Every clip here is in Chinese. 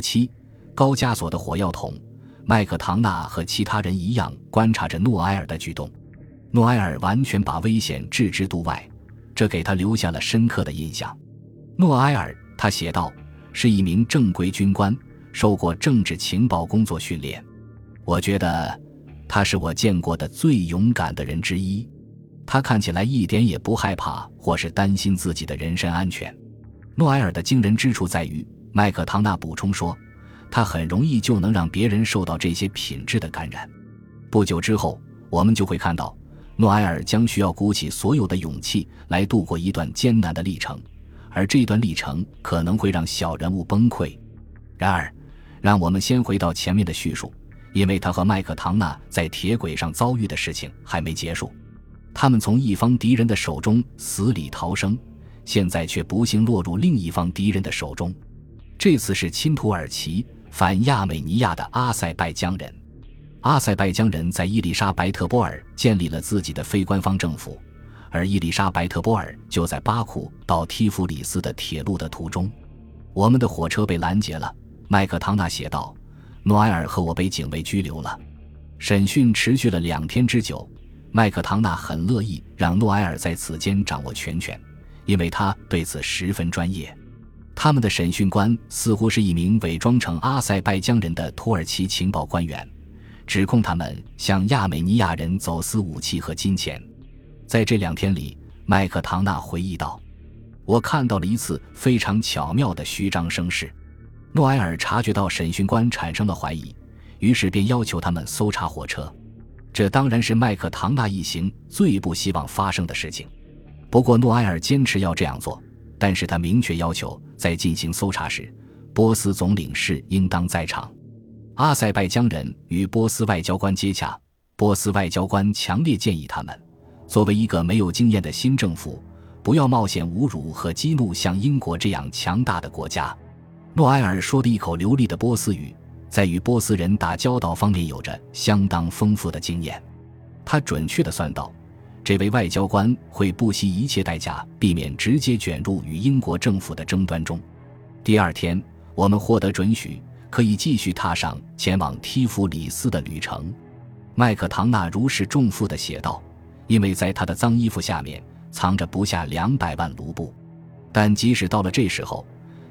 七，高加索的火药桶。麦克唐纳和其他人一样观察着诺埃尔的举动。诺埃尔完全把危险置之度外，这给他留下了深刻的印象。诺埃尔，他写道，是一名正规军官，受过政治情报工作训练。我觉得他是我见过的最勇敢的人之一。他看起来一点也不害怕或是担心自己的人身安全。诺埃尔的惊人之处在于，麦克唐纳补充说，他很容易就能让别人受到这些品质的感染。不久之后，我们就会看到，诺埃尔将需要鼓起所有的勇气来度过一段艰难的历程，而这段历程可能会让小人物崩溃。然而，让我们先回到前面的叙述，因为他和麦克唐纳在铁轨上遭遇的事情还没结束。他们从一方敌人的手中死里逃生，现在却不幸落入另一方敌人的手中。这次是亲土耳其反亚美尼亚的阿塞拜疆人。阿塞拜疆人在伊丽莎白特波尔建立了自己的非官方政府，而伊丽莎白特波尔就在巴库到提夫里斯的铁路的途中。我们的火车被拦截了，麦克唐纳写道。诺埃尔和我被警卫拘留了。审讯持续了两天之久。麦克唐纳很乐意让诺埃尔在此间掌握全权，因为他对此十分专业。他们的审讯官似乎是一名伪装成阿塞拜疆人的土耳其情报官员，指控他们向亚美尼亚人走私武器和金钱。在这两天里，麦克唐纳回忆道：“我看到了一次非常巧妙的虚张声势。”诺埃尔察觉到审讯官产生了怀疑，于是便要求他们搜查火车。这当然是麦克唐纳一行最不希望发生的事情。不过诺埃尔坚持要这样做，但是他明确要求在进行搜查时，波斯总领事应当在场。阿塞拜疆人与波斯外交官接洽，波斯外交官强烈建议他们，作为一个没有经验的新政府，不要冒险侮辱和激怒像英国这样强大的国家。诺埃尔说的一口流利的波斯语。在与波斯人打交道方面有着相当丰富的经验，他准确地算到，这位外交官会不惜一切代价避免直接卷入与英国政府的争端中。第二天，我们获得准许，可以继续踏上前往提夫里斯的旅程。麦克唐纳如释重负地写道：“因为在他的脏衣服下面藏着不下两百万卢布，但即使到了这时候。”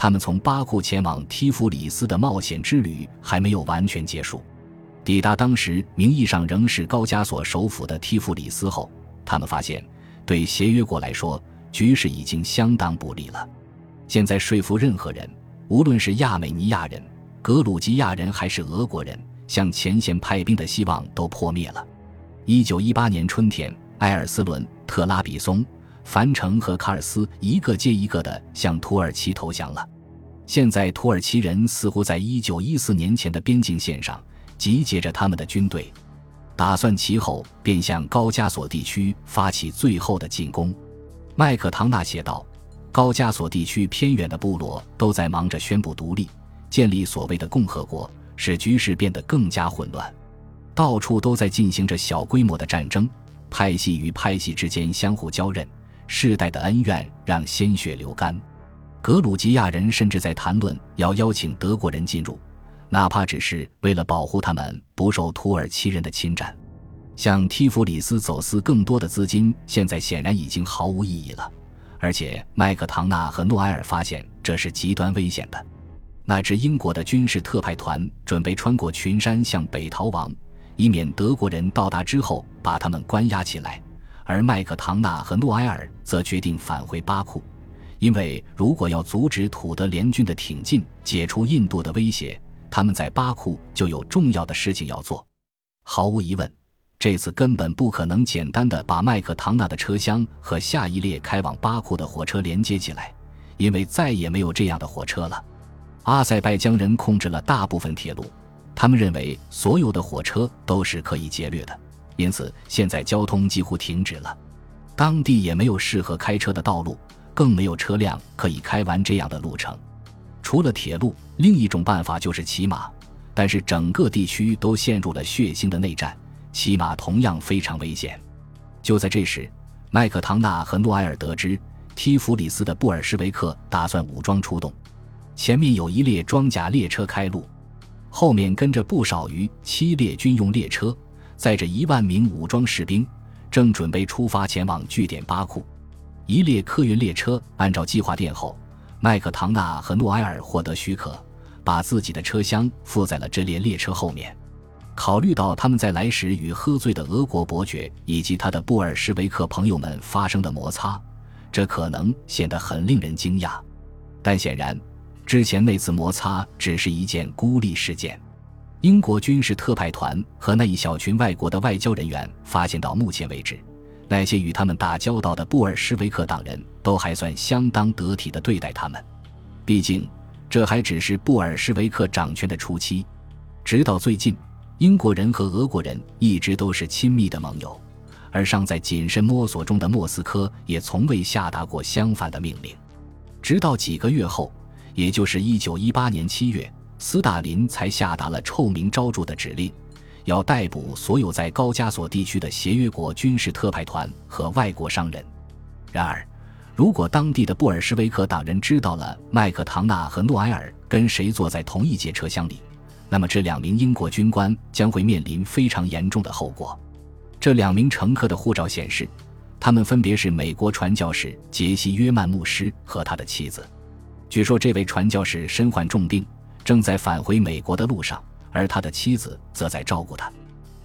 他们从巴库前往提夫里斯的冒险之旅还没有完全结束。抵达当时名义上仍是高加索首府的提夫里斯后，他们发现，对协约国来说，局势已经相当不利了。现在说服任何人，无论是亚美尼亚人、格鲁吉亚人还是俄国人，向前线派兵的希望都破灭了。一九一八年春天，埃尔斯伦、特拉比松。樊城和卡尔斯一个接一个的向土耳其投降了。现在，土耳其人似乎在一九一四年前的边境线上集结着他们的军队，打算其后便向高加索地区发起最后的进攻。麦克唐纳写道：“高加索地区偏远的部落都在忙着宣布独立，建立所谓的共和国，使局势变得更加混乱。到处都在进行着小规模的战争，派系与派系之间相互交刃。”世代的恩怨让鲜血流干，格鲁吉亚人甚至在谈论要邀请德国人进入，哪怕只是为了保护他们不受土耳其人的侵占。向提夫里斯走私更多的资金，现在显然已经毫无意义了。而且麦克唐纳和诺埃尔发现这是极端危险的。那支英国的军事特派团准备穿过群山向北逃亡，以免德国人到达之后把他们关押起来。而麦克唐纳和诺埃尔则决定返回巴库，因为如果要阻止土德联军的挺进，解除印度的威胁，他们在巴库就有重要的事情要做。毫无疑问，这次根本不可能简单的把麦克唐纳的车厢和下一列开往巴库的火车连接起来，因为再也没有这样的火车了。阿塞拜疆人控制了大部分铁路，他们认为所有的火车都是可以劫掠的。因此，现在交通几乎停止了，当地也没有适合开车的道路，更没有车辆可以开完这样的路程。除了铁路，另一种办法就是骑马，但是整个地区都陷入了血腥的内战，骑马同样非常危险。就在这时，麦克唐纳和诺埃尔得知提弗里斯的布尔什维克打算武装出动，前面有一列装甲列车开路，后面跟着不少于七列军用列车，载着一万名武装士兵，正准备出发前往据点巴库。一列客运列车按照计划殿后，麦克唐纳和诺埃尔获得许可，把自己的车厢附在了这列列车后面。考虑到他们在来时与喝醉的俄国伯爵以及他的布尔什维克朋友们发生的摩擦，这可能显得很令人惊讶。但显然，之前那次摩擦只是一件孤立事件。英国军事特派团和那一小群外国的外交人员发现，到目前为止。那些与他们打交道的布尔什维克党人都还算相当得体地对待他们，毕竟这还只是布尔什维克掌权的初期。直到最近，英国人和俄国人一直都是亲密的盟友，而尚在谨慎摸索中的莫斯科也从未下达过相反的命令。直到几个月后，也就是1918年7月，斯大林才下达了臭名昭著的指令。要逮捕所有在高加索地区的协约国军事特派团和外国商人。然而，如果当地的布尔什维克党人知道了麦克唐纳和诺埃尔跟谁坐在同一节车厢里，那么这两名英国军官将会面临非常严重的后果。这两名乘客的护照显示，他们分别是美国传教士杰西·约曼牧师和他的妻子。据说，这位传教士身患重病，正在返回美国的路上。而他的妻子则在照顾他，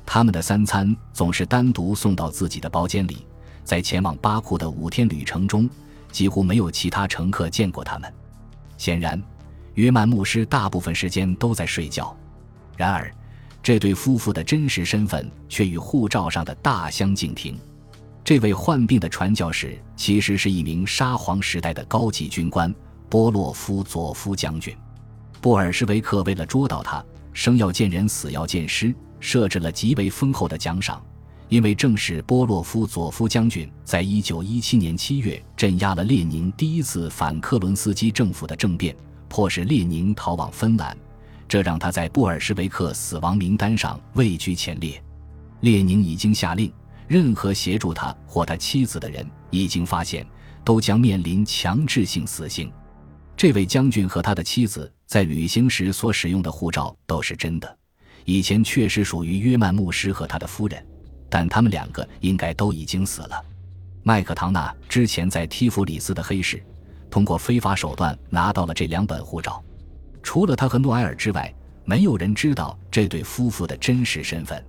他们的三餐总是单独送到自己的包间里。在前往巴库的五天旅程中，几乎没有其他乘客见过他们。显然，约曼牧师大部分时间都在睡觉。然而，这对夫妇的真实身份却与护照上的大相径庭。这位患病的传教士其实是一名沙皇时代的高级军官波洛夫佐夫将军。布尔什维克为了捉到他。生要见人，死要见尸，设置了极为丰厚的奖赏，因为正是波洛夫佐夫将军在一九一七年七月镇压了列宁第一次反克伦斯基政府的政变，迫使列宁逃往芬兰，这让他在布尔什维克死亡名单上位居前列。列宁已经下令，任何协助他或他妻子的人，一经发现，都将面临强制性死刑。这位将军和他的妻子在旅行时所使用的护照都是真的，以前确实属于约曼牧师和他的夫人，但他们两个应该都已经死了。麦克唐纳之前在提弗里斯的黑市，通过非法手段拿到了这两本护照，除了他和诺埃尔之外，没有人知道这对夫妇的真实身份。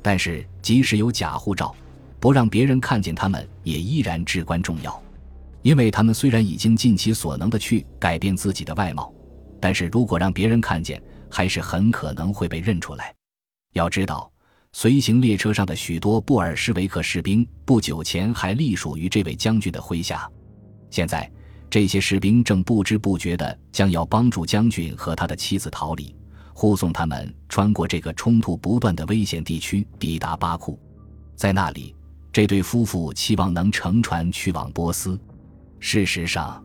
但是，即使有假护照，不让别人看见他们也依然至关重要。因为他们虽然已经尽其所能的去改变自己的外貌，但是如果让别人看见，还是很可能会被认出来。要知道，随行列车上的许多布尔什维克士兵不久前还隶属于这位将军的麾下，现在这些士兵正不知不觉地将要帮助将军和他的妻子逃离，护送他们穿过这个冲突不断的危险地区，抵达巴库。在那里，这对夫妇期望能乘船去往波斯。事实上，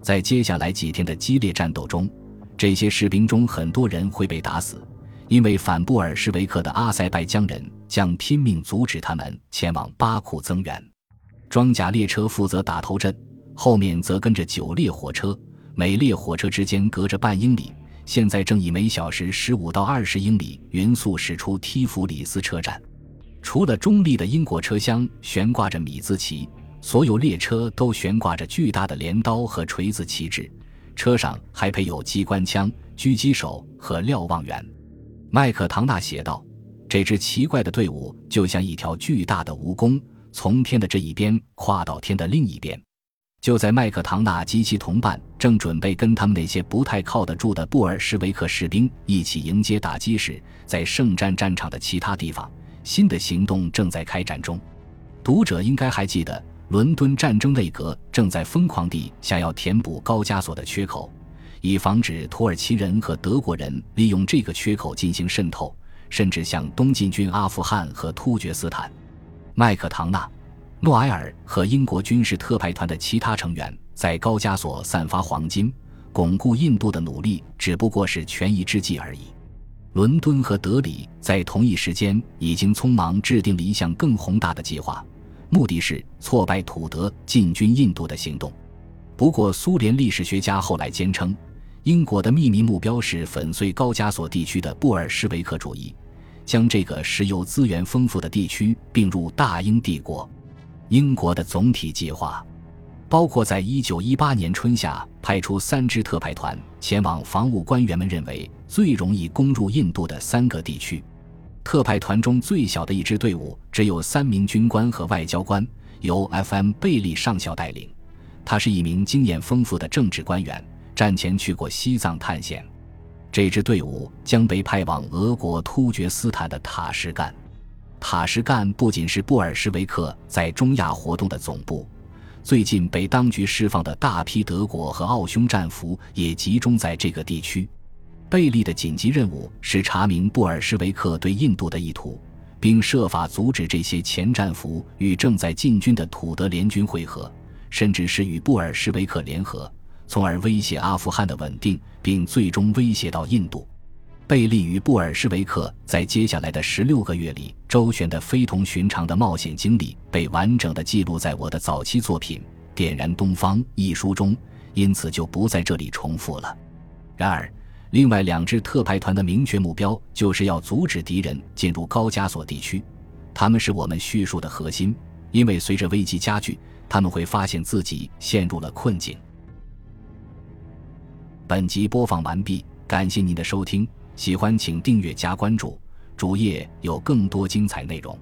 在接下来几天的激烈战斗中，这些士兵中很多人会被打死，因为反布尔什维克的阿塞拜疆人将拼命阻止他们前往巴库增援。装甲列车负责打头阵，后面则跟着九列火车，每列火车之间隔着半英里。现在正以每小时十五到二十英里匀速驶出提弗里斯车站。除了中立的英国车厢悬挂着米字旗。所有列车都悬挂着巨大的镰刀和锤子旗帜，车上还配有机关枪、狙击手和瞭望员。麦克唐纳写道：“这支奇怪的队伍就像一条巨大的蜈蚣，从天的这一边跨到天的另一边。”就在麦克唐纳及其同伴正准备跟他们那些不太靠得住的布尔什维克士兵一起迎接打击时，在圣战战场的其他地方，新的行动正在开展中。读者应该还记得。伦敦战争内阁正在疯狂地想要填补高加索的缺口，以防止土耳其人和德国人利用这个缺口进行渗透，甚至向东进军阿富汗和突厥斯坦。麦克唐纳、诺埃尔和英国军事特派团的其他成员在高加索散发黄金，巩固印度的努力只不过是权宜之计而已。伦敦和德里在同一时间已经匆忙制定了一项更宏大的计划。目的是挫败土德进军印度的行动。不过，苏联历史学家后来坚称，英国的秘密目标是粉碎高加索地区的布尔什维克主义，将这个石油资源丰富的地区并入大英帝国。英国的总体计划包括在1918年春夏派出三支特派团前往防务官员们认为最容易攻入印度的三个地区。特派团中最小的一支队伍只有三名军官和外交官，由 F.M. 贝利上校带领。他是一名经验丰富的政治官员，战前去过西藏探险。这支队伍将被派往俄国突厥斯坦的塔什干。塔什干不仅是布尔什维克在中亚活动的总部，最近被当局释放的大批德国和奥匈战俘也集中在这个地区。贝利的紧急任务是查明布尔什维克对印度的意图，并设法阻止这些前战俘与正在进军的土德联军会合，甚至是与布尔什维克联合，从而威胁阿富汗的稳定，并最终威胁到印度。贝利与布尔什维克在接下来的十六个月里周旋的非同寻常的冒险经历被完整的记录在我的早期作品《点燃东方》一书中，因此就不在这里重复了。然而。另外两支特派团的明确目标就是要阻止敌人进入高加索地区，他们是我们叙述的核心，因为随着危机加剧，他们会发现自己陷入了困境。本集播放完毕，感谢您的收听，喜欢请订阅加关注，主页有更多精彩内容。